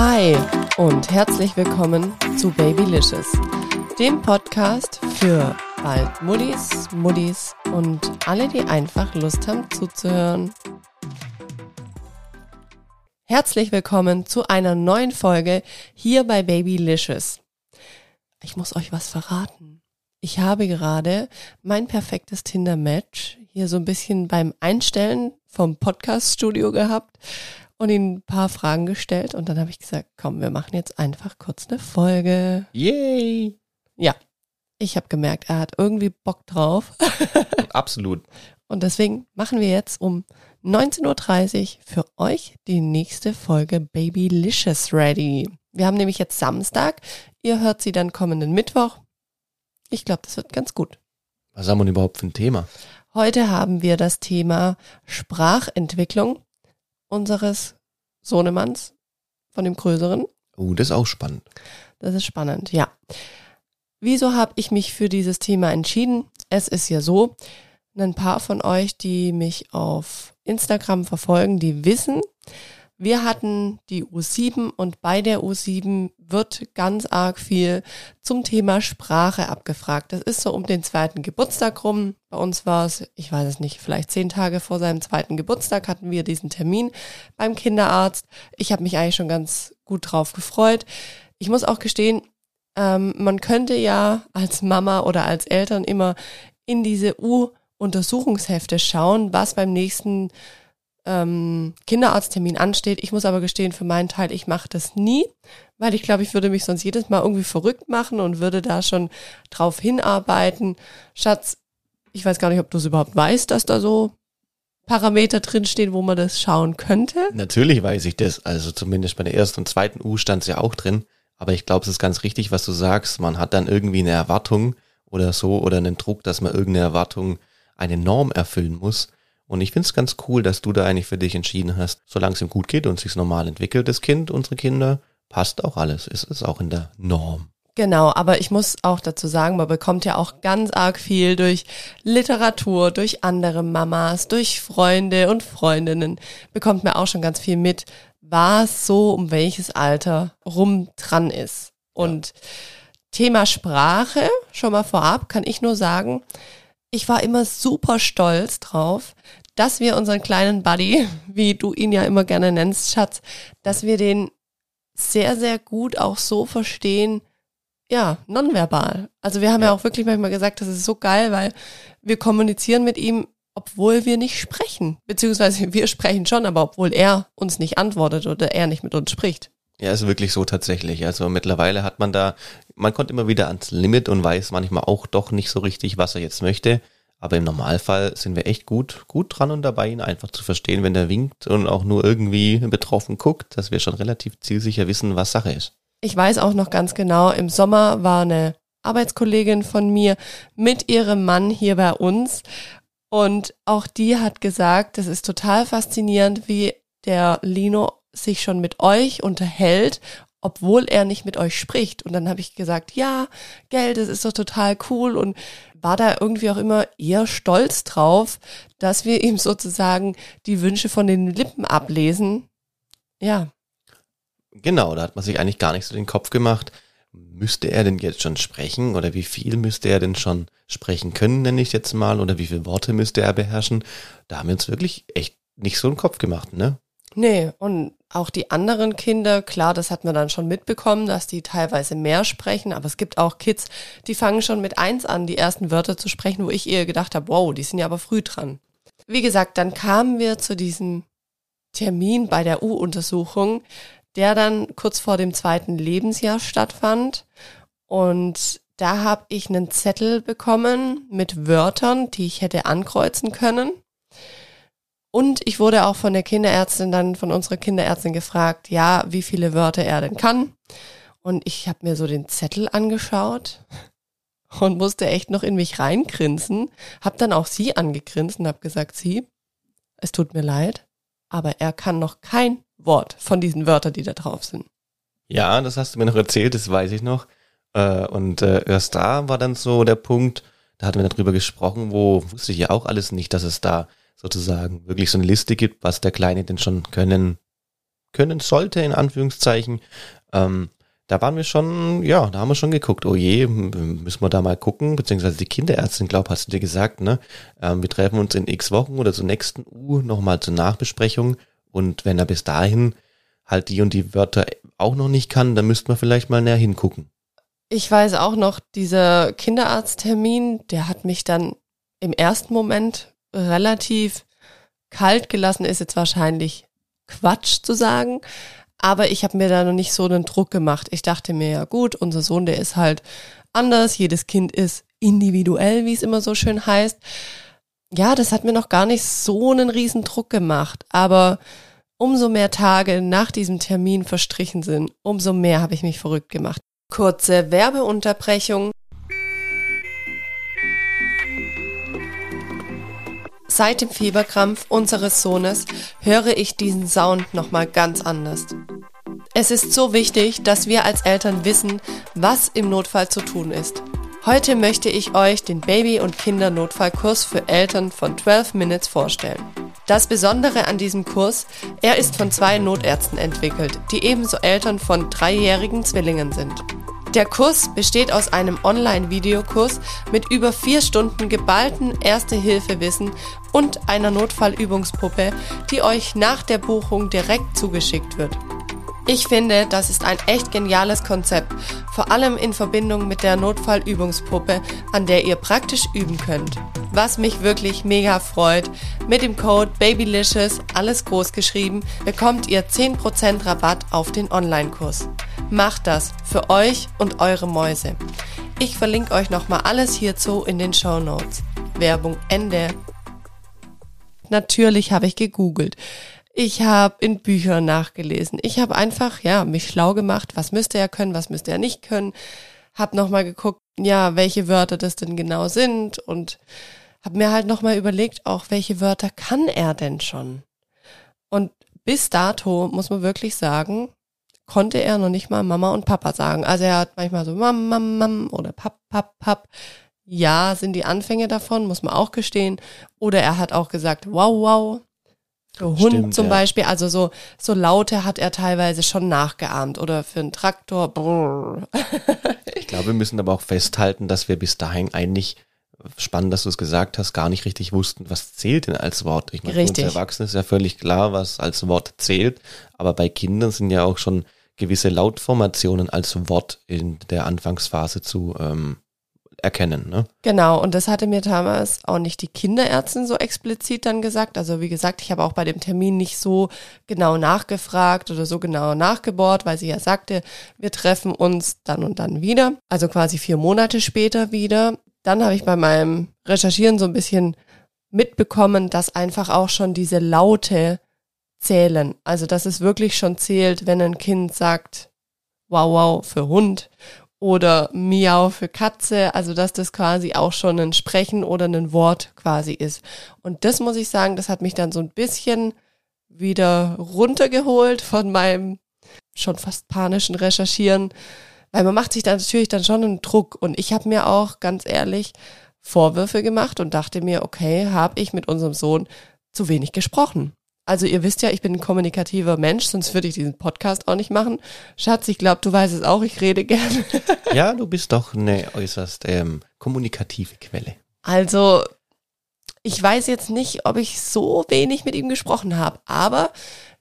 Hi und herzlich willkommen zu Babylicious, dem Podcast für bald Muddis, Muddis und alle, die einfach Lust haben zuzuhören. Herzlich willkommen zu einer neuen Folge hier bei Babylicious. Ich muss euch was verraten. Ich habe gerade mein perfektes Tinder-Match hier so ein bisschen beim Einstellen vom Podcast-Studio gehabt und ihm ein paar Fragen gestellt und dann habe ich gesagt, komm, wir machen jetzt einfach kurz eine Folge. Yay! Ja, ich habe gemerkt, er hat irgendwie Bock drauf. Absolut. Und deswegen machen wir jetzt um 19.30 Uhr für euch die nächste Folge Babylicious ready. Wir haben nämlich jetzt Samstag. Ihr hört sie dann kommenden Mittwoch. Ich glaube, das wird ganz gut. Was haben wir denn überhaupt für ein Thema? Heute haben wir das Thema Sprachentwicklung unseres Sohnemanns, von dem Größeren. Oh, das ist auch spannend. Das ist spannend, ja. Wieso habe ich mich für dieses Thema entschieden? Es ist ja so, ein paar von euch, die mich auf Instagram verfolgen, die wissen, wir hatten die U7 und bei der U7 wird ganz arg viel zum Thema Sprache abgefragt. Das ist so um den zweiten Geburtstag rum. Bei uns war es, ich weiß es nicht, vielleicht zehn Tage vor seinem zweiten Geburtstag hatten wir diesen Termin beim Kinderarzt. Ich habe mich eigentlich schon ganz gut drauf gefreut. Ich muss auch gestehen, ähm, man könnte ja als Mama oder als Eltern immer in diese U-Untersuchungshefte schauen, was beim nächsten ähm, Kinderarzttermin ansteht. Ich muss aber gestehen, für meinen Teil, ich mache das nie, weil ich glaube, ich würde mich sonst jedes Mal irgendwie verrückt machen und würde da schon drauf hinarbeiten. Schatz, ich weiß gar nicht, ob du es überhaupt weißt, dass da so Parameter drinstehen, wo man das schauen könnte. Natürlich weiß ich das. Also zumindest bei der ersten und zweiten U stand es ja auch drin. Aber ich glaube, es ist ganz richtig, was du sagst. Man hat dann irgendwie eine Erwartung oder so oder einen Druck, dass man irgendeine Erwartung, eine Norm erfüllen muss. Und ich finde es ganz cool, dass du da eigentlich für dich entschieden hast, solange es ihm gut geht und sich normal entwickelt, das Kind, unsere Kinder, passt auch alles. Es ist auch in der Norm. Genau, aber ich muss auch dazu sagen, man bekommt ja auch ganz arg viel durch Literatur, durch andere Mamas, durch Freunde und Freundinnen, bekommt man auch schon ganz viel mit, was so um welches Alter rum dran ist. Und ja. Thema Sprache, schon mal vorab, kann ich nur sagen, ich war immer super stolz drauf, dass wir unseren kleinen Buddy, wie du ihn ja immer gerne nennst, Schatz, dass wir den sehr, sehr gut auch so verstehen, ja, nonverbal. Also wir haben ja. ja auch wirklich manchmal gesagt, das ist so geil, weil wir kommunizieren mit ihm, obwohl wir nicht sprechen. Beziehungsweise wir sprechen schon, aber obwohl er uns nicht antwortet oder er nicht mit uns spricht. Ja, ist wirklich so tatsächlich. Also mittlerweile hat man da, man kommt immer wieder ans Limit und weiß manchmal auch doch nicht so richtig, was er jetzt möchte. Aber im Normalfall sind wir echt gut, gut dran und dabei, ihn einfach zu verstehen, wenn er winkt und auch nur irgendwie betroffen guckt, dass wir schon relativ zielsicher wissen, was Sache ist. Ich weiß auch noch ganz genau, im Sommer war eine Arbeitskollegin von mir mit ihrem Mann hier bei uns und auch die hat gesagt, das ist total faszinierend, wie der Lino sich schon mit euch unterhält, obwohl er nicht mit euch spricht. Und dann habe ich gesagt, ja, Geld, das ist doch total cool und war da irgendwie auch immer eher stolz drauf, dass wir ihm sozusagen die Wünsche von den Lippen ablesen. Ja. Genau, da hat man sich eigentlich gar nicht so den Kopf gemacht. Müsste er denn jetzt schon sprechen oder wie viel müsste er denn schon sprechen können, nenne ich jetzt mal, oder wie viele Worte müsste er beherrschen? Da haben wir uns wirklich echt nicht so einen Kopf gemacht, ne? Nee, und auch die anderen Kinder, klar, das hat man dann schon mitbekommen, dass die teilweise mehr sprechen, aber es gibt auch Kids, die fangen schon mit eins an, die ersten Wörter zu sprechen, wo ich eher gedacht habe, wow, die sind ja aber früh dran. Wie gesagt, dann kamen wir zu diesem Termin bei der U-Untersuchung, der dann kurz vor dem zweiten Lebensjahr stattfand. Und da habe ich einen Zettel bekommen mit Wörtern, die ich hätte ankreuzen können. Und ich wurde auch von der Kinderärztin dann, von unserer Kinderärztin gefragt, ja, wie viele Wörter er denn kann. Und ich habe mir so den Zettel angeschaut und musste echt noch in mich reingrinsen. Hab dann auch sie angegrinst und hab gesagt, sie, es tut mir leid, aber er kann noch kein Wort von diesen Wörtern, die da drauf sind. Ja, das hast du mir noch erzählt, das weiß ich noch. Äh, und äh, erst da war dann so der Punkt, da hatten wir darüber gesprochen, wo wusste ich ja auch alles nicht, dass es da sozusagen wirklich so eine Liste gibt, was der Kleine denn schon können können sollte, in Anführungszeichen. Ähm, da waren wir schon, ja, da haben wir schon geguckt, oh je, müssen wir da mal gucken, beziehungsweise die Kinderärztin, glaub, hast du dir gesagt, ne? Ähm, wir treffen uns in x Wochen oder zur nächsten U nochmal zur Nachbesprechung und wenn er bis dahin halt die und die Wörter auch noch nicht kann, dann müssten wir vielleicht mal näher hingucken. Ich weiß auch noch, dieser Kinderarzttermin, der hat mich dann im ersten Moment relativ kalt gelassen, ist jetzt wahrscheinlich Quatsch zu sagen, aber ich habe mir da noch nicht so einen Druck gemacht. Ich dachte mir, ja gut, unser Sohn, der ist halt anders, jedes Kind ist individuell, wie es immer so schön heißt. Ja, das hat mir noch gar nicht so einen riesen Druck gemacht, aber umso mehr Tage nach diesem Termin verstrichen sind, umso mehr habe ich mich verrückt gemacht. Kurze Werbeunterbrechung. Seit dem Fieberkrampf unseres Sohnes höre ich diesen Sound nochmal ganz anders. Es ist so wichtig, dass wir als Eltern wissen, was im Notfall zu tun ist. Heute möchte ich euch den Baby- und Kindernotfallkurs für Eltern von 12 Minutes vorstellen. Das Besondere an diesem Kurs, er ist von zwei Notärzten entwickelt, die ebenso Eltern von dreijährigen Zwillingen sind. Der Kurs besteht aus einem Online-Videokurs mit über vier Stunden geballten Erste-Hilfe-Wissen und einer Notfallübungspuppe, die euch nach der Buchung direkt zugeschickt wird. Ich finde, das ist ein echt geniales Konzept, vor allem in Verbindung mit der Notfallübungspuppe, an der ihr praktisch üben könnt. Was mich wirklich mega freut, mit dem Code BABYLICIOUS, alles groß geschrieben, bekommt ihr 10% Rabatt auf den Online-Kurs. Macht das für euch und eure Mäuse. Ich verlinke euch nochmal alles hierzu in den Show Notes. Werbung Ende. Natürlich habe ich gegoogelt. Ich habe in Büchern nachgelesen. Ich habe einfach, ja, mich schlau gemacht, was müsste er können, was müsste er nicht können. Hab nochmal geguckt, ja, welche Wörter das denn genau sind und habe mir halt nochmal überlegt, auch welche Wörter kann er denn schon? Und bis dato muss man wirklich sagen, konnte er noch nicht mal Mama und Papa sagen. Also er hat manchmal so Mam, Mam, Mam oder Pap, Pap, Pap. Ja, sind die Anfänge davon, muss man auch gestehen. Oder er hat auch gesagt, wow, wow. Für Hund Stimmt, zum ja. Beispiel, also so, so Laute hat er teilweise schon nachgeahmt oder für einen Traktor. Brrr. ich glaube, wir müssen aber auch festhalten, dass wir bis dahin eigentlich spannend, dass du es gesagt hast, gar nicht richtig wussten, was zählt denn als Wort. Ich meine, für uns Erwachsene ist ja völlig klar, was als Wort zählt, aber bei Kindern sind ja auch schon gewisse Lautformationen als Wort in der Anfangsphase zu ähm, erkennen. Ne? Genau, und das hatte mir damals auch nicht die Kinderärztin so explizit dann gesagt. Also wie gesagt, ich habe auch bei dem Termin nicht so genau nachgefragt oder so genau nachgebohrt, weil sie ja sagte, wir treffen uns dann und dann wieder. Also quasi vier Monate später wieder. Dann habe ich bei meinem Recherchieren so ein bisschen mitbekommen, dass einfach auch schon diese Laute zählen. Also dass es wirklich schon zählt, wenn ein Kind sagt, wow, wow für Hund oder Miau für Katze, also dass das quasi auch schon ein Sprechen oder ein Wort quasi ist. Und das muss ich sagen, das hat mich dann so ein bisschen wieder runtergeholt von meinem schon fast panischen Recherchieren, weil man macht sich da natürlich dann schon einen Druck und ich habe mir auch ganz ehrlich Vorwürfe gemacht und dachte mir, okay, habe ich mit unserem Sohn zu wenig gesprochen. Also ihr wisst ja, ich bin ein kommunikativer Mensch, sonst würde ich diesen Podcast auch nicht machen. Schatz, ich glaube, du weißt es auch, ich rede gerne. ja, du bist doch eine äußerst ähm, kommunikative Quelle. Also, ich weiß jetzt nicht, ob ich so wenig mit ihm gesprochen habe, aber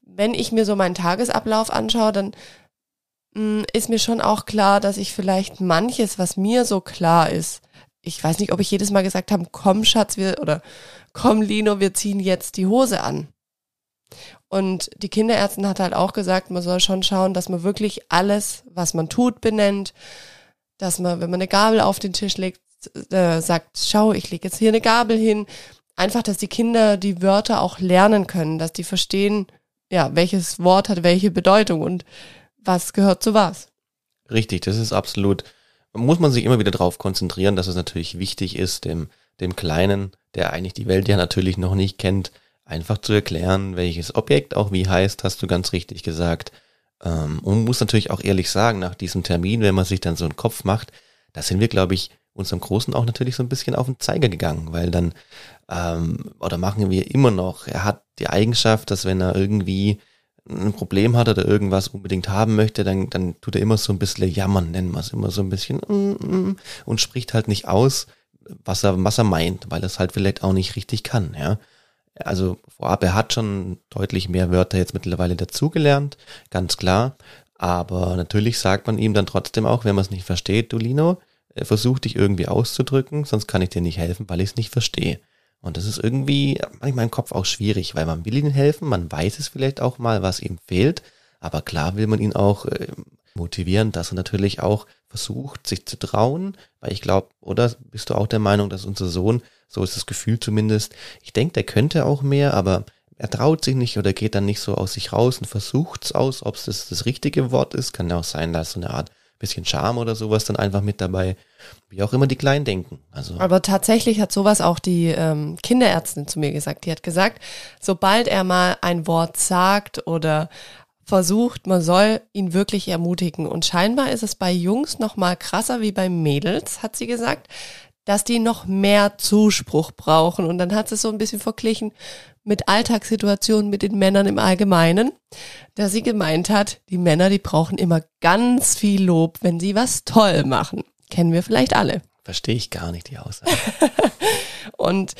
wenn ich mir so meinen Tagesablauf anschaue, dann ist mir schon auch klar, dass ich vielleicht manches, was mir so klar ist, ich weiß nicht, ob ich jedes Mal gesagt habe, komm Schatz, wir oder komm Lino, wir ziehen jetzt die Hose an. Und die Kinderärztin hat halt auch gesagt, man soll schon schauen, dass man wirklich alles, was man tut, benennt. Dass man, wenn man eine Gabel auf den Tisch legt, äh, sagt, schau, ich lege jetzt hier eine Gabel hin. Einfach, dass die Kinder die Wörter auch lernen können, dass die verstehen, ja, welches Wort hat welche Bedeutung und was gehört zu was. Richtig, das ist absolut, muss man sich immer wieder darauf konzentrieren, dass es natürlich wichtig ist, dem, dem Kleinen, der eigentlich die Welt ja natürlich noch nicht kennt, einfach zu erklären, welches Objekt auch wie heißt, hast du ganz richtig gesagt. Ähm, und muss natürlich auch ehrlich sagen, nach diesem Termin, wenn man sich dann so einen Kopf macht, da sind wir, glaube ich, unserem Großen auch natürlich so ein bisschen auf den Zeiger gegangen, weil dann, ähm, oder machen wir immer noch, er hat die Eigenschaft, dass wenn er irgendwie ein Problem hat oder irgendwas unbedingt haben möchte, dann, dann tut er immer so ein bisschen jammern, nennen wir es immer so ein bisschen mm, mm, und spricht halt nicht aus, was er, was er meint, weil er es halt vielleicht auch nicht richtig kann, ja. Also vorab, er hat schon deutlich mehr Wörter jetzt mittlerweile dazugelernt, ganz klar. Aber natürlich sagt man ihm dann trotzdem auch, wenn man es nicht versteht, du Lino, äh, versuch dich irgendwie auszudrücken, sonst kann ich dir nicht helfen, weil ich es nicht verstehe. Und das ist irgendwie manchmal im Kopf auch schwierig, weil man will ihnen helfen, man weiß es vielleicht auch mal, was ihm fehlt, aber klar will man ihn auch äh, motivieren, dass er natürlich auch versucht, sich zu trauen, weil ich glaube, oder bist du auch der Meinung, dass unser Sohn, so ist das Gefühl zumindest, ich denke, der könnte auch mehr, aber er traut sich nicht oder geht dann nicht so aus sich raus und versucht's aus, ob es das, das richtige Wort ist, kann ja auch sein, da ist so eine Art bisschen Charme oder sowas dann einfach mit dabei. Wie auch immer die Kleinen denken. Also. Aber tatsächlich hat sowas auch die ähm, Kinderärztin zu mir gesagt. Die hat gesagt, sobald er mal ein Wort sagt oder versucht, man soll ihn wirklich ermutigen. Und scheinbar ist es bei Jungs noch mal krasser wie bei Mädels, hat sie gesagt, dass die noch mehr Zuspruch brauchen. Und dann hat sie es so ein bisschen verglichen mit Alltagssituationen mit den Männern im Allgemeinen, dass sie gemeint hat, die Männer, die brauchen immer ganz viel Lob, wenn sie was toll machen. Kennen wir vielleicht alle. Verstehe ich gar nicht die Aussage. und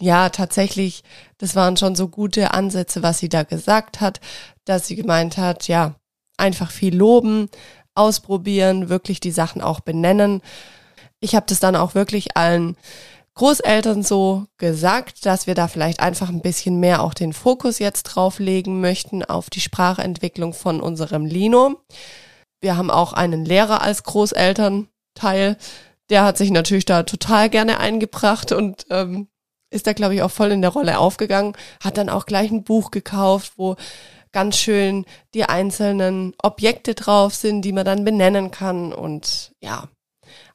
ja, tatsächlich, das waren schon so gute Ansätze, was sie da gesagt hat, dass sie gemeint hat, ja, einfach viel loben, ausprobieren, wirklich die Sachen auch benennen. Ich habe das dann auch wirklich allen Großeltern so gesagt, dass wir da vielleicht einfach ein bisschen mehr auch den Fokus jetzt drauf legen möchten auf die Sprachentwicklung von unserem Lino. Wir haben auch einen Lehrer als Großelternteil. Der hat sich natürlich da total gerne eingebracht und ähm, ist da, glaube ich, auch voll in der Rolle aufgegangen. Hat dann auch gleich ein Buch gekauft, wo ganz schön die einzelnen Objekte drauf sind, die man dann benennen kann. Und ja,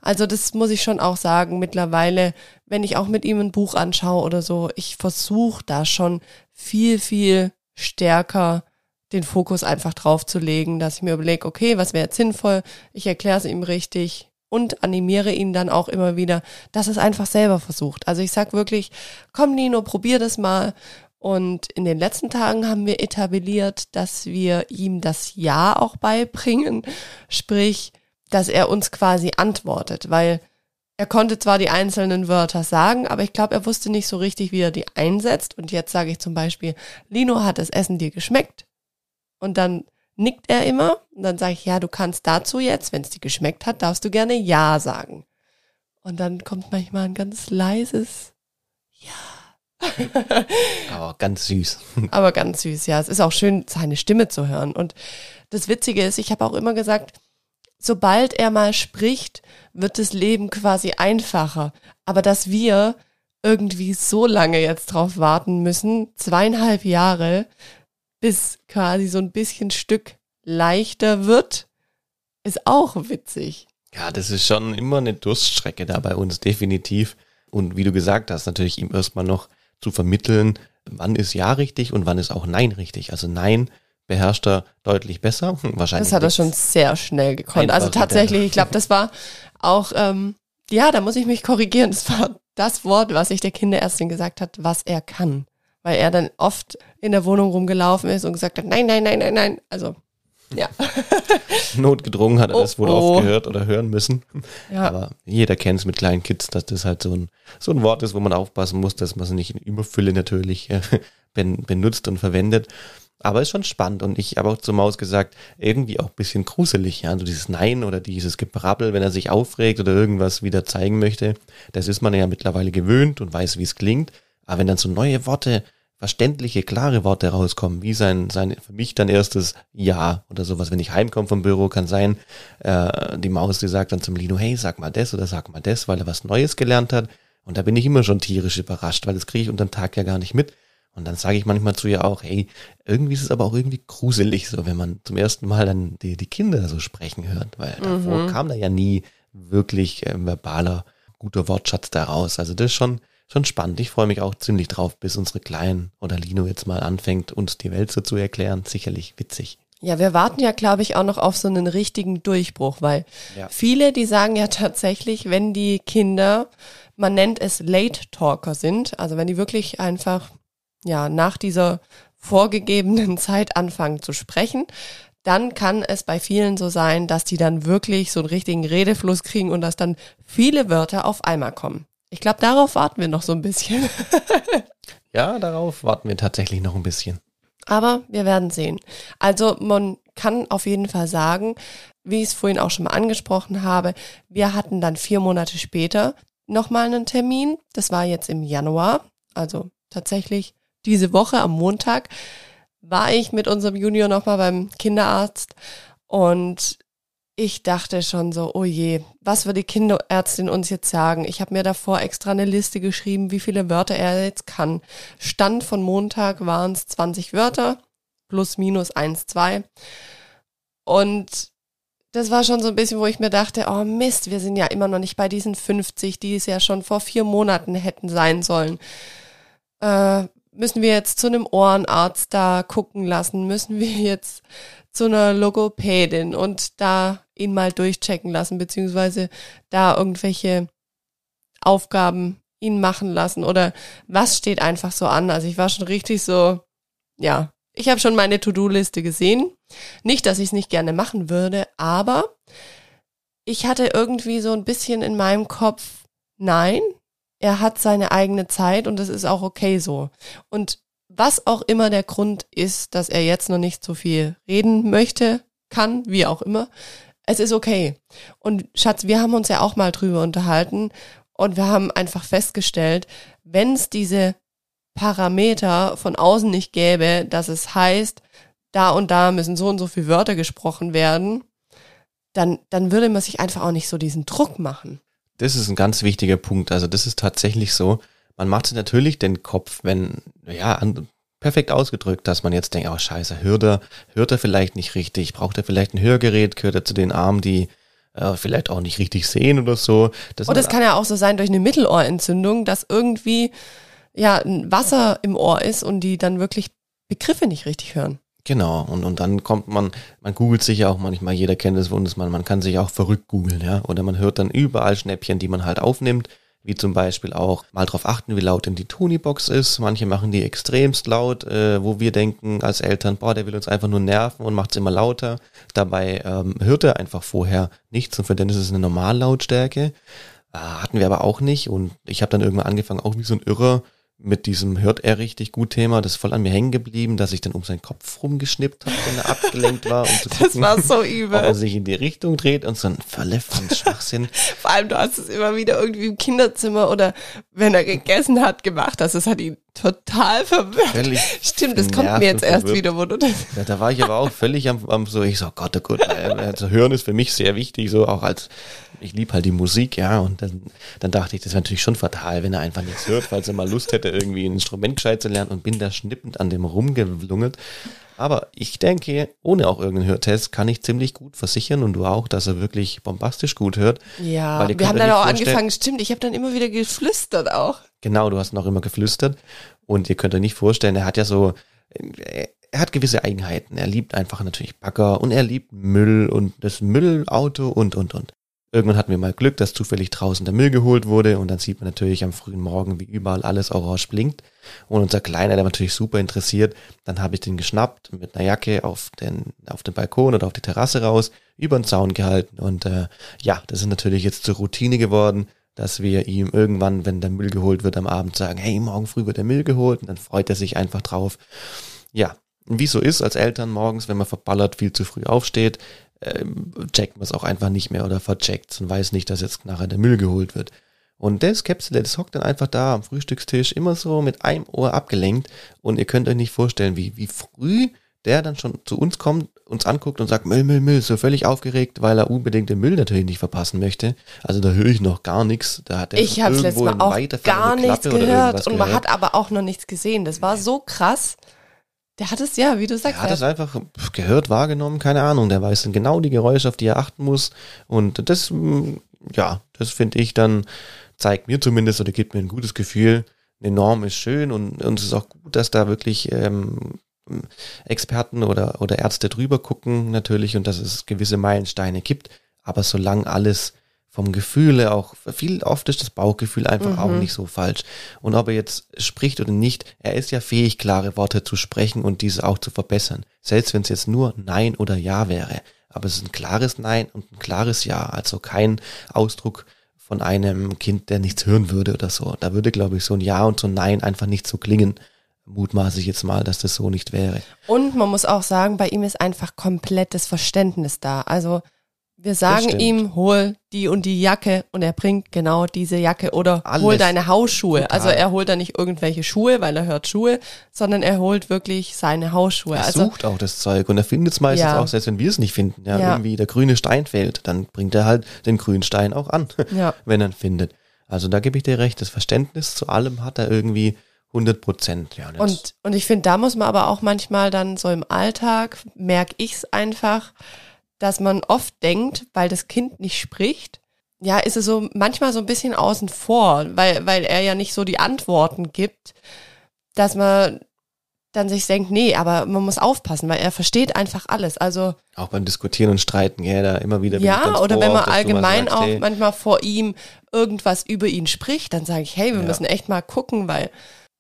also das muss ich schon auch sagen. Mittlerweile, wenn ich auch mit ihm ein Buch anschaue oder so, ich versuche da schon viel, viel stärker den Fokus einfach drauf zu legen, dass ich mir überlege, okay, was wäre jetzt sinnvoll? Ich erkläre es ihm richtig und animiere ihn dann auch immer wieder, dass es einfach selber versucht. Also ich sag wirklich, komm Nino, probier das mal. Und in den letzten Tagen haben wir etabliert, dass wir ihm das Ja auch beibringen. Sprich, dass er uns quasi antwortet, weil er konnte zwar die einzelnen Wörter sagen, aber ich glaube, er wusste nicht so richtig, wie er die einsetzt. Und jetzt sage ich zum Beispiel, Lino, hat das Essen dir geschmeckt? Und dann nickt er immer. Und dann sage ich, ja, du kannst dazu jetzt, wenn es dir geschmeckt hat, darfst du gerne Ja sagen. Und dann kommt manchmal ein ganz leises Ja. Aber ganz süß. Aber ganz süß, ja. Es ist auch schön, seine Stimme zu hören. Und das Witzige ist, ich habe auch immer gesagt, sobald er mal spricht, wird das Leben quasi einfacher. Aber dass wir irgendwie so lange jetzt drauf warten müssen, zweieinhalb Jahre, bis quasi so ein bisschen Stück leichter wird, ist auch witzig. Ja, das ist schon immer eine Durststrecke da bei uns, definitiv. Und wie du gesagt hast, natürlich ihm erstmal noch zu vermitteln, wann ist Ja richtig und wann ist auch Nein richtig. Also Nein beherrscht er deutlich besser. Wahrscheinlich. Das hat er schon sehr schnell gekonnt. Also tatsächlich, ich glaube, das war auch, ähm, ja, da muss ich mich korrigieren. Das war das Wort, was sich der Kinderärztin gesagt hat, was er kann. Weil er dann oft in der Wohnung rumgelaufen ist und gesagt hat, nein, nein, nein, nein, nein. Also, ja. Notgedrungen hat er oh, das wohl oh. oft gehört oder hören müssen. Ja. Aber jeder kennt es mit kleinen Kids, dass das halt so ein, so ein Wort ist, wo man aufpassen muss, dass man es nicht in Überfülle natürlich äh, benutzt und verwendet. Aber ist schon spannend und ich habe auch zur Maus gesagt, irgendwie auch ein bisschen gruselig, ja, so also dieses Nein oder dieses Gebrabbel, wenn er sich aufregt oder irgendwas wieder zeigen möchte, das ist man ja mittlerweile gewöhnt und weiß, wie es klingt. Aber wenn dann so neue Worte, verständliche, klare Worte rauskommen, wie sein, sein für mich dann erstes Ja oder sowas, wenn ich heimkomme vom Büro, kann sein, äh, die Maus, die sagt dann zum Lino, hey, sag mal das oder sag mal das, weil er was Neues gelernt hat. Und da bin ich immer schon tierisch überrascht, weil das kriege ich unter den Tag ja gar nicht mit. Und dann sage ich manchmal zu ihr auch, hey, irgendwie ist es aber auch irgendwie gruselig, so wenn man zum ersten Mal dann die, die Kinder so sprechen hört, weil mhm. davor kam da ja nie wirklich äh, verbaler, guter Wortschatz daraus. Also das ist schon, schon spannend. Ich freue mich auch ziemlich drauf, bis unsere Kleinen oder Lino jetzt mal anfängt, uns die Welt so zu erklären. Sicherlich witzig. Ja, wir warten ja, glaube ich, auch noch auf so einen richtigen Durchbruch, weil ja. viele, die sagen ja tatsächlich, wenn die Kinder, man nennt es Late Talker sind, also wenn die wirklich einfach ja, nach dieser vorgegebenen Zeit anfangen zu sprechen, dann kann es bei vielen so sein, dass die dann wirklich so einen richtigen Redefluss kriegen und dass dann viele Wörter auf einmal kommen. Ich glaube, darauf warten wir noch so ein bisschen. ja, darauf warten wir tatsächlich noch ein bisschen. Aber wir werden sehen. Also man kann auf jeden Fall sagen, wie ich es vorhin auch schon mal angesprochen habe, wir hatten dann vier Monate später nochmal einen Termin. Das war jetzt im Januar, also tatsächlich diese Woche am Montag war ich mit unserem Junior nochmal beim Kinderarzt und ich dachte schon so, oh je, was wird die Kinderärztin uns jetzt sagen? Ich habe mir davor extra eine Liste geschrieben, wie viele Wörter er jetzt kann. Stand von Montag waren es 20 Wörter, plus minus 1, 2. Und das war schon so ein bisschen, wo ich mir dachte, oh Mist, wir sind ja immer noch nicht bei diesen 50, die es ja schon vor vier Monaten hätten sein sollen. Äh, müssen wir jetzt zu einem Ohrenarzt da gucken lassen? Müssen wir jetzt zu einer Logopädin und da ihn mal durchchecken lassen, beziehungsweise da irgendwelche Aufgaben ihn machen lassen oder was steht einfach so an? Also ich war schon richtig so, ja, ich habe schon meine To-Do-Liste gesehen. Nicht, dass ich es nicht gerne machen würde, aber ich hatte irgendwie so ein bisschen in meinem Kopf, nein, er hat seine eigene Zeit und das ist auch okay so. Und was auch immer der Grund ist, dass er jetzt noch nicht so viel reden möchte, kann, wie auch immer, es ist okay. Und Schatz, wir haben uns ja auch mal drüber unterhalten und wir haben einfach festgestellt, wenn es diese Parameter von außen nicht gäbe, dass es heißt, da und da müssen so und so viele Wörter gesprochen werden, dann, dann würde man sich einfach auch nicht so diesen Druck machen. Das ist ein ganz wichtiger Punkt. Also das ist tatsächlich so. Man macht sich natürlich den Kopf, wenn, ja, perfekt ausgedrückt, dass man jetzt denkt, oh scheiße, hört er, hört er vielleicht nicht richtig, braucht er vielleicht ein Hörgerät, gehört er zu den Armen, die äh, vielleicht auch nicht richtig sehen oder so. Das und es kann ja auch so sein durch eine Mittelohrentzündung, dass irgendwie ja ein Wasser im Ohr ist und die dann wirklich Begriffe nicht richtig hören. Genau, und, und dann kommt man, man googelt sich ja auch manchmal, jeder kennt es von uns, man, man kann sich auch verrückt googeln, ja. Oder man hört dann überall Schnäppchen, die man halt aufnimmt, wie zum Beispiel auch mal drauf achten, wie laut denn die Tony-Box ist. Manche machen die extremst laut, äh, wo wir denken als Eltern, boah, der will uns einfach nur nerven und macht es immer lauter. Dabei ähm, hört er einfach vorher nichts und für den ist es eine Normallautstärke. Äh, hatten wir aber auch nicht und ich habe dann irgendwann angefangen, auch wie so ein Irrer mit diesem hört er richtig gut Thema, das ist voll an mir hängen geblieben, dass ich dann um seinen Kopf rumgeschnippt habe, wenn er abgelenkt war, um zu gucken, das war so übel. ob er sich in die Richtung dreht und so ein Schwachsinn. Vor allem, du hast es immer wieder irgendwie im Kinderzimmer oder wenn er gegessen hat, gemacht hast. Das hat ihn total verwirrt. Völlig Stimmt, das kommt mir jetzt erst verwirrt. wieder, wo du das. Ja, da war ich aber auch völlig am, am so, ich so, Gott, oh Gott, also hören ist für mich sehr wichtig, so auch als ich liebe halt die Musik, ja, und dann, dann dachte ich, das wäre natürlich schon fatal, wenn er einfach nichts hört, falls er mal Lust hätte, irgendwie ein Instrument gescheit zu lernen und bin da schnippend an dem rumgelungelt. Aber ich denke, ohne auch irgendeinen Hörtest kann ich ziemlich gut versichern und du auch, dass er wirklich bombastisch gut hört. Ja, wir haben dann auch angefangen, stimmt, ich habe dann immer wieder geflüstert auch. Genau, du hast noch immer geflüstert und ihr könnt euch nicht vorstellen, er hat ja so, er hat gewisse Eigenheiten. Er liebt einfach natürlich Bagger und er liebt Müll und das Müllauto und, und, und. Irgendwann hatten wir mal Glück, dass zufällig draußen der Müll geholt wurde und dann sieht man natürlich am frühen Morgen, wie überall alles orange blinkt. Und unser Kleiner, der war natürlich super interessiert, dann habe ich den geschnappt mit einer Jacke auf den, auf den Balkon oder auf die Terrasse raus, über den Zaun gehalten und äh, ja, das ist natürlich jetzt zur Routine geworden, dass wir ihm irgendwann, wenn der Müll geholt wird, am Abend sagen, hey, morgen früh wird der Müll geholt und dann freut er sich einfach drauf. Ja, wie so ist als Eltern morgens, wenn man verballert viel zu früh aufsteht, ähm, checkt man es auch einfach nicht mehr oder vercheckt und weiß nicht, dass jetzt nachher der Müll geholt wird. Und das Käpsel, das hockt dann einfach da am Frühstückstisch, immer so mit einem Ohr abgelenkt. Und ihr könnt euch nicht vorstellen, wie, wie früh der dann schon zu uns kommt, uns anguckt und sagt, Müll, Müll, Müll, so völlig aufgeregt, weil er unbedingt den Müll natürlich nicht verpassen möchte. Also da höre ich noch gar nichts. Da hat er ich habe letztes Mal auch gar nichts gehört und man hat aber auch noch nichts gesehen. Das war so krass. Der hat es ja, wie du sagst. Er hat es einfach gehört, wahrgenommen, keine Ahnung. Der weiß dann genau die Geräusche, auf die er achten muss. Und das, mm, ja, das finde ich dann, zeigt mir zumindest oder gibt mir ein gutes Gefühl. Eine Norm ist schön und, und es ist auch gut, dass da wirklich ähm, Experten oder, oder Ärzte drüber gucken natürlich und dass es gewisse Meilensteine gibt. Aber solange alles vom Gefühle auch, viel oft ist das Bauchgefühl einfach mhm. auch nicht so falsch. Und ob er jetzt spricht oder nicht, er ist ja fähig, klare Worte zu sprechen und diese auch zu verbessern. Selbst wenn es jetzt nur Nein oder Ja wäre. Aber es ist ein klares Nein und ein klares Ja. Also kein Ausdruck von einem Kind, der nichts hören würde oder so. Da würde, glaube ich, so ein Ja und so ein Nein einfach nicht so klingen. Mutmaße ich jetzt mal, dass das so nicht wäre. Und man muss auch sagen, bei ihm ist einfach komplettes Verständnis da. Also wir sagen ihm, hol die und die Jacke und er bringt genau diese Jacke oder Alles. hol deine Hausschuhe. Total. Also er holt da nicht irgendwelche Schuhe, weil er hört Schuhe, sondern er holt wirklich seine Hausschuhe. Er also, sucht auch das Zeug und er findet es meistens ja. auch, selbst wenn wir es nicht finden. Ja, ja, irgendwie der grüne Stein fehlt, dann bringt er halt den grünen Stein auch an, ja. wenn er ihn findet. Also da gebe ich dir recht, das Verständnis zu allem hat er irgendwie 100 Prozent. Ja, und, und ich finde, da muss man aber auch manchmal dann so im Alltag, merke ich es einfach, dass man oft denkt, weil das Kind nicht spricht, ja, ist es so manchmal so ein bisschen außen vor, weil, weil er ja nicht so die Antworten gibt, dass man dann sich denkt, nee, aber man muss aufpassen, weil er versteht einfach alles. Also auch beim Diskutieren und Streiten, ja, da immer wieder. Ja, oder wenn man allgemein sagst, auch hey. manchmal vor ihm irgendwas über ihn spricht, dann sage ich, hey, wir ja. müssen echt mal gucken, weil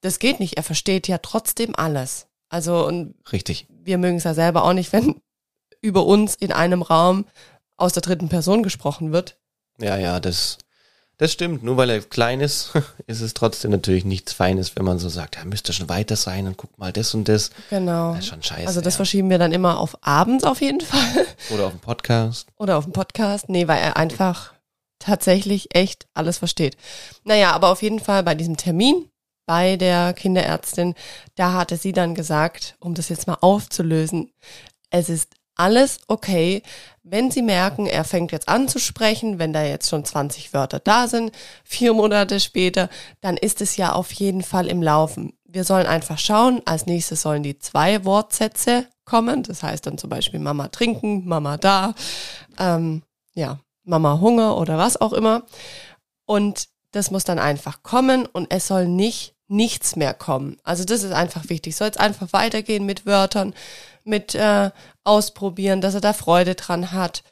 das geht nicht. Er versteht ja trotzdem alles. Also und richtig. Wir mögen es ja selber auch nicht, wenn über uns in einem Raum aus der dritten Person gesprochen wird. Ja, ja, das, das stimmt. Nur weil er klein ist, ist es trotzdem natürlich nichts Feines, wenn man so sagt, er müsste schon weiter sein und guck mal das und das. Genau. Das ist schon scheiße. Also das ja. verschieben wir dann immer auf abends auf jeden Fall. Oder auf dem Podcast. Oder auf dem Podcast. Nee, weil er einfach tatsächlich echt alles versteht. Naja, aber auf jeden Fall bei diesem Termin bei der Kinderärztin, da hatte sie dann gesagt, um das jetzt mal aufzulösen, es ist alles okay. Wenn Sie merken, er fängt jetzt an zu sprechen, wenn da jetzt schon 20 Wörter da sind, vier Monate später, dann ist es ja auf jeden Fall im Laufen. Wir sollen einfach schauen, als nächstes sollen die zwei Wortsätze kommen. Das heißt dann zum Beispiel Mama trinken, Mama da, ähm, ja, Mama Hunger oder was auch immer. Und das muss dann einfach kommen und es soll nicht nichts mehr kommen. Also das ist einfach wichtig. Soll es einfach weitergehen mit Wörtern, mit äh, Ausprobieren, dass er da Freude dran hat.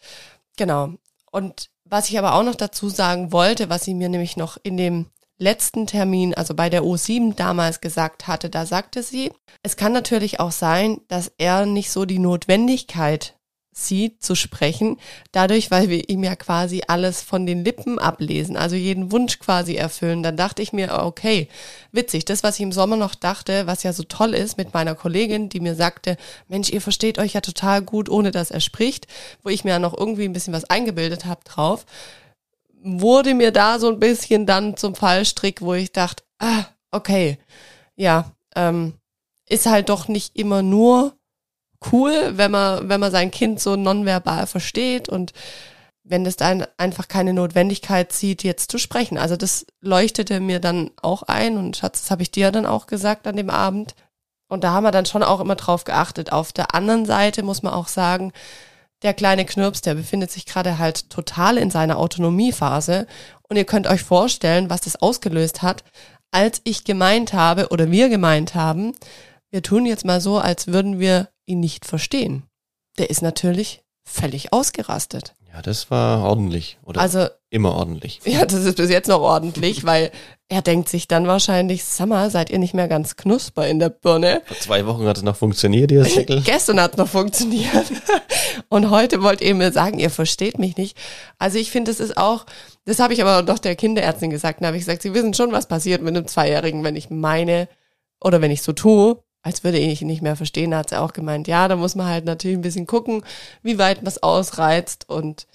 Genau. Und was ich aber auch noch dazu sagen wollte, was sie mir nämlich noch in dem letzten Termin, also bei der O7 damals gesagt hatte, da sagte sie, es kann natürlich auch sein, dass er nicht so die Notwendigkeit sie zu sprechen, dadurch, weil wir ihm ja quasi alles von den Lippen ablesen, also jeden Wunsch quasi erfüllen. Dann dachte ich mir, okay, witzig, das, was ich im Sommer noch dachte, was ja so toll ist mit meiner Kollegin, die mir sagte, Mensch, ihr versteht euch ja total gut, ohne dass er spricht, wo ich mir ja noch irgendwie ein bisschen was eingebildet habe drauf, wurde mir da so ein bisschen dann zum Fallstrick, wo ich dachte, ah, okay, ja, ähm, ist halt doch nicht immer nur cool, wenn man, wenn man sein Kind so nonverbal versteht und wenn es dann einfach keine Notwendigkeit sieht, jetzt zu sprechen. Also das leuchtete mir dann auch ein und Schatz, das habe ich dir dann auch gesagt an dem Abend. Und da haben wir dann schon auch immer drauf geachtet. Auf der anderen Seite muss man auch sagen, der kleine Knirps, der befindet sich gerade halt total in seiner Autonomiephase. Und ihr könnt euch vorstellen, was das ausgelöst hat, als ich gemeint habe oder wir gemeint haben, wir tun jetzt mal so, als würden wir ihn nicht verstehen. Der ist natürlich völlig ausgerastet. Ja, das war ordentlich. Oder also immer ordentlich. Ja, das ist bis jetzt noch ordentlich, weil er denkt sich dann wahrscheinlich, Summer, seid ihr nicht mehr ganz knusper in der Birne? Vor zwei Wochen hat es noch funktioniert, ihr Säckel. Gestern hat es noch funktioniert. Und heute wollt ihr mir sagen, ihr versteht mich nicht. Also ich finde, das ist auch, das habe ich aber doch der Kinderärztin gesagt. Da habe ich gesagt, sie wissen schon, was passiert mit einem Zweijährigen, wenn ich meine oder wenn ich so tue, als würde ich ihn nicht mehr verstehen, hat sie auch gemeint, ja, da muss man halt natürlich ein bisschen gucken, wie weit man es ausreizt und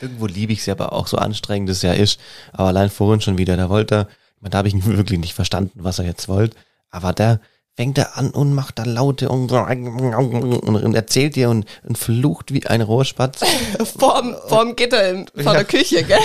Irgendwo liebe ich ja aber auch, so anstrengend es ja ist. Aber allein vorhin schon wieder, da wollte er, da habe ich wirklich nicht verstanden, was er jetzt wollte. Aber da, fängt er an und macht da laute und, und erzählt dir und, und flucht wie ein Rohrspatz. vorm, vorm Gitter in, vor ja. der Küche, gell?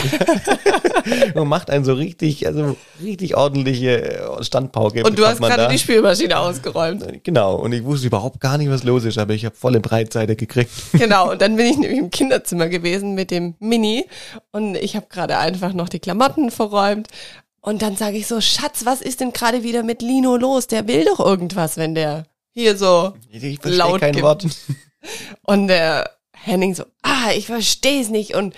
und macht einen so richtig, also richtig ordentliche Standpauke. Und du hast gerade die Spülmaschine ausgeräumt. Genau, und ich wusste überhaupt gar nicht, was los ist, aber ich habe volle Breitseite gekriegt. Genau, und dann bin ich nämlich im Kinderzimmer gewesen mit dem Mini und ich habe gerade einfach noch die Klamotten verräumt und dann sage ich so, Schatz, was ist denn gerade wieder mit Lino los? Der will doch irgendwas, wenn der hier so ich laut kein gibt. Wort. Und der Henning so, ah, ich verstehe es nicht. Und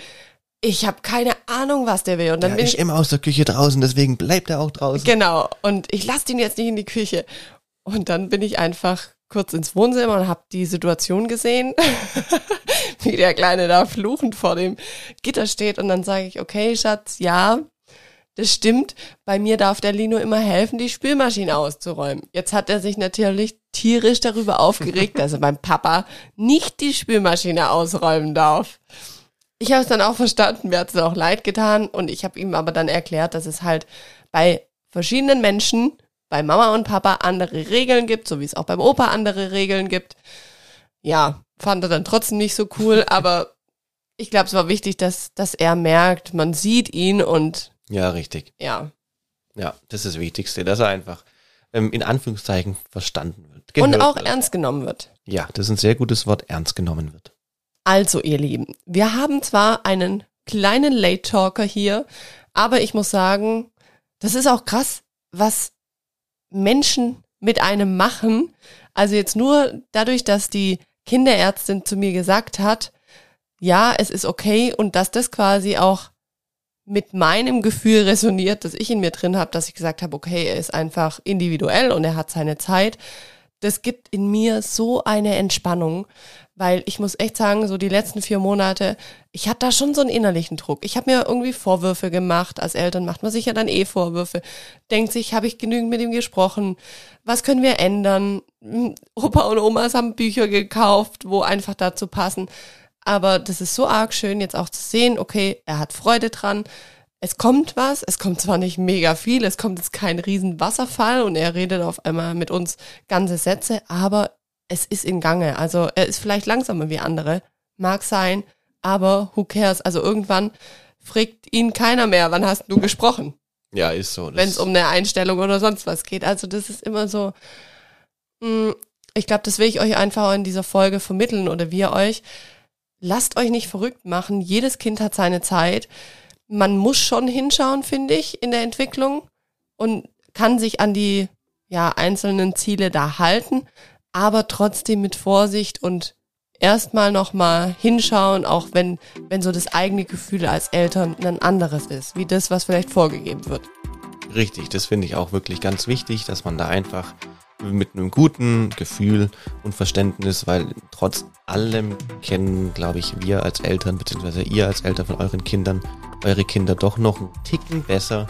ich habe keine Ahnung, was der will. Und dann Der bin ist ich, immer aus der Küche draußen, deswegen bleibt er auch draußen. genau, und ich lasse ihn jetzt nicht in die Küche. Und dann bin ich einfach kurz ins Wohnzimmer und habe die Situation gesehen, wie der Kleine da fluchend vor dem Gitter steht. Und dann sage ich, okay, Schatz, ja, das stimmt. Bei mir darf der Lino immer helfen, die Spülmaschine auszuräumen. Jetzt hat er sich natürlich tierisch darüber aufgeregt, dass er beim Papa nicht die Spülmaschine ausräumen darf. Ich habe es dann auch verstanden, mir hat es auch leid getan und ich habe ihm aber dann erklärt, dass es halt bei verschiedenen Menschen, bei Mama und Papa andere Regeln gibt, so wie es auch beim Opa andere Regeln gibt. Ja, fand er dann trotzdem nicht so cool, aber ich glaube, es war wichtig, dass, dass er merkt, man sieht ihn und Ja, richtig. ja. Ja, das ist das Wichtigste, dass er einfach ähm, in Anführungszeichen verstanden wird. Und auch wird. ernst genommen wird. Ja, das ist ein sehr gutes Wort, ernst genommen wird. Also, ihr Lieben, wir haben zwar einen kleinen Late Talker hier, aber ich muss sagen, das ist auch krass, was Menschen mit einem machen. Also jetzt nur dadurch, dass die Kinderärztin zu mir gesagt hat, ja, es ist okay und dass das quasi auch mit meinem Gefühl resoniert, das ich in mir drin habe, dass ich gesagt habe, okay, er ist einfach individuell und er hat seine Zeit. Das gibt in mir so eine Entspannung, weil ich muss echt sagen, so die letzten vier Monate, ich hatte da schon so einen innerlichen Druck. Ich habe mir irgendwie Vorwürfe gemacht. Als Eltern macht man sich ja dann eh Vorwürfe. Denkt sich, habe ich genügend mit ihm gesprochen? Was können wir ändern? Hm, Opa und Omas haben Bücher gekauft, wo einfach dazu passen. Aber das ist so arg schön, jetzt auch zu sehen, okay, er hat Freude dran. Es kommt was, es kommt zwar nicht mega viel, es kommt jetzt kein riesen Wasserfall und er redet auf einmal mit uns ganze Sätze, aber es ist in Gange. Also er ist vielleicht langsamer wie andere, mag sein, aber who cares? Also irgendwann fragt ihn keiner mehr, wann hast du gesprochen, Ja, ist so. Wenn es um eine Einstellung oder sonst was geht. Also das ist immer so, mh, ich glaube, das will ich euch einfach in dieser Folge vermitteln oder wir euch. Lasst euch nicht verrückt machen. Jedes Kind hat seine Zeit. Man muss schon hinschauen, finde ich, in der Entwicklung und kann sich an die ja, einzelnen Ziele da halten, aber trotzdem mit Vorsicht und erstmal nochmal hinschauen, auch wenn, wenn so das eigene Gefühl als Eltern ein anderes ist, wie das, was vielleicht vorgegeben wird. Richtig, das finde ich auch wirklich ganz wichtig, dass man da einfach mit einem guten Gefühl und Verständnis, weil trotz allem kennen, glaube ich, wir als Eltern, beziehungsweise ihr als Eltern von euren Kindern, eure Kinder doch noch einen Ticken besser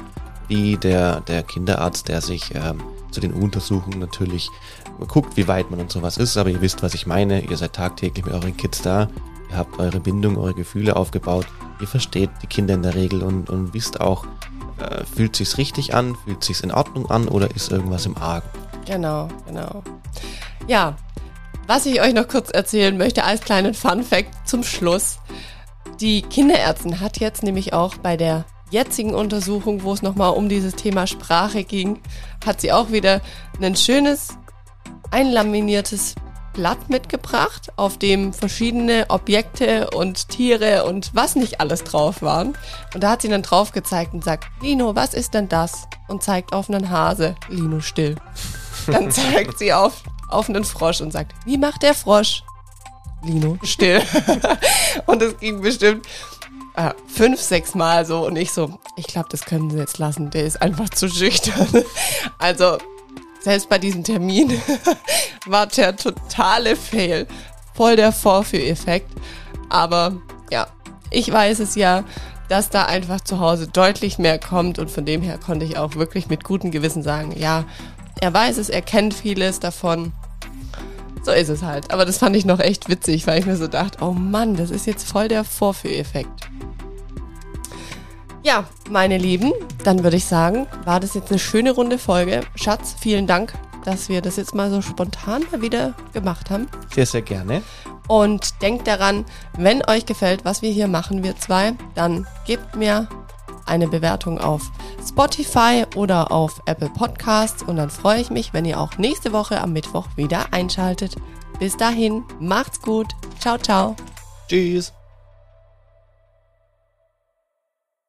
wie der, der Kinderarzt, der sich ähm, zu den Untersuchungen natürlich guckt, wie weit man und sowas ist, aber ihr wisst, was ich meine. Ihr seid tagtäglich mit euren Kids da, ihr habt eure Bindung, eure Gefühle aufgebaut, ihr versteht die Kinder in der Regel und, und wisst auch, äh, fühlt sich's richtig an, fühlt sich's in Ordnung an? Oder ist irgendwas im Argen? Genau, genau. Ja, was ich euch noch kurz erzählen möchte als kleinen Fun Fact zum Schluss. Die Kinderärztin hat jetzt nämlich auch bei der jetzigen Untersuchung, wo es nochmal um dieses Thema Sprache ging, hat sie auch wieder ein schönes einlaminiertes Blatt mitgebracht, auf dem verschiedene Objekte und Tiere und was nicht alles drauf waren. Und da hat sie dann drauf gezeigt und sagt, Lino, was ist denn das? Und zeigt auf einen Hase. Lino still. Dann zeigt sie auf, auf einen Frosch und sagt, wie macht der Frosch? Lino still. und es ging bestimmt äh, fünf, sechs Mal so und ich so, ich glaube, das können sie jetzt lassen, der ist einfach zu schüchtern. Also, selbst bei diesem Termin war der totale Fail. Voll der Vorführeffekt. Aber ja, ich weiß es ja, dass da einfach zu Hause deutlich mehr kommt und von dem her konnte ich auch wirklich mit gutem Gewissen sagen, ja, er weiß es, er kennt vieles davon. So ist es halt. Aber das fand ich noch echt witzig, weil ich mir so dachte, oh Mann, das ist jetzt voll der Vorführeffekt. Ja, meine Lieben, dann würde ich sagen, war das jetzt eine schöne runde Folge. Schatz, vielen Dank, dass wir das jetzt mal so spontan mal wieder gemacht haben. Sehr, sehr gerne. Und denkt daran, wenn euch gefällt, was wir hier machen, wir zwei, dann gebt mir eine Bewertung auf Spotify oder auf Apple Podcasts und dann freue ich mich, wenn ihr auch nächste Woche am Mittwoch wieder einschaltet. Bis dahin, macht's gut. Ciao, ciao. Tschüss.